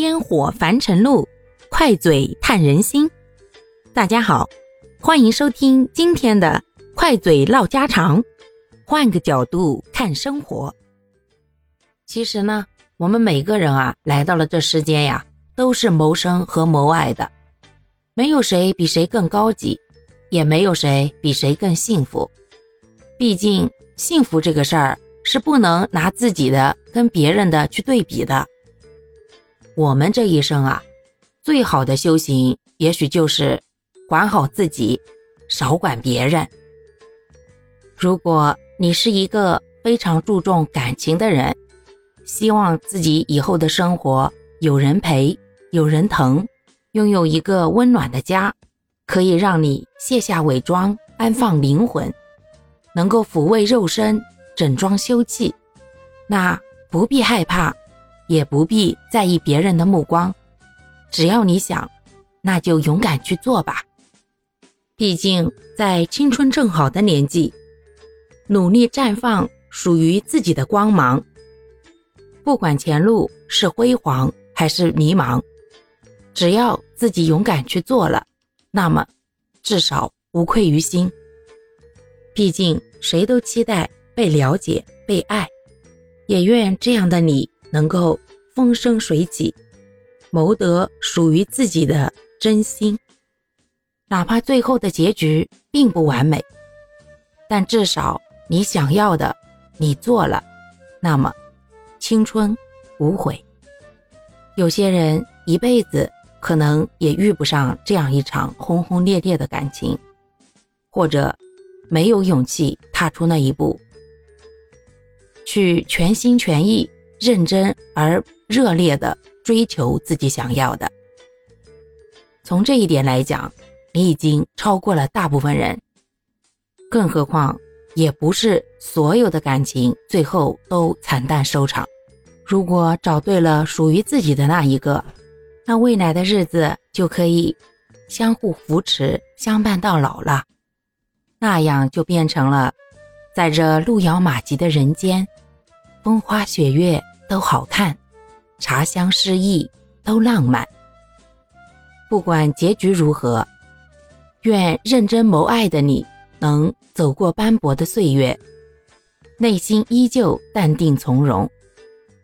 烟火凡尘路，快嘴探人心。大家好，欢迎收听今天的快嘴唠家常，换个角度看生活。其实呢，我们每个人啊，来到了这世间呀，都是谋生和谋爱的，没有谁比谁更高级，也没有谁比谁更幸福。毕竟，幸福这个事儿是不能拿自己的跟别人的去对比的。我们这一生啊，最好的修行，也许就是管好自己，少管别人。如果你是一个非常注重感情的人，希望自己以后的生活有人陪，有人疼，拥有一个温暖的家，可以让你卸下伪装，安放灵魂，能够抚慰肉身，整装修气，那不必害怕。也不必在意别人的目光，只要你想，那就勇敢去做吧。毕竟在青春正好的年纪，努力绽放属于自己的光芒。不管前路是辉煌还是迷茫，只要自己勇敢去做了，那么至少无愧于心。毕竟谁都期待被了解、被爱，也愿这样的你。能够风生水起，谋得属于自己的真心，哪怕最后的结局并不完美，但至少你想要的你做了，那么青春无悔。有些人一辈子可能也遇不上这样一场轰轰烈烈的感情，或者没有勇气踏出那一步，去全心全意。认真而热烈的追求自己想要的，从这一点来讲，你已经超过了大部分人。更何况，也不是所有的感情最后都惨淡收场。如果找对了属于自己的那一个，那未来的日子就可以相互扶持、相伴到老了。那样就变成了，在这路遥马急的人间，风花雪月。都好看，茶香诗意都浪漫。不管结局如何，愿认真谋爱的你能走过斑驳的岁月，内心依旧淡定从容。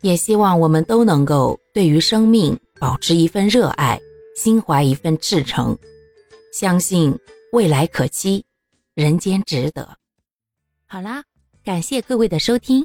也希望我们都能够对于生命保持一份热爱，心怀一份赤诚，相信未来可期，人间值得。好啦，感谢各位的收听。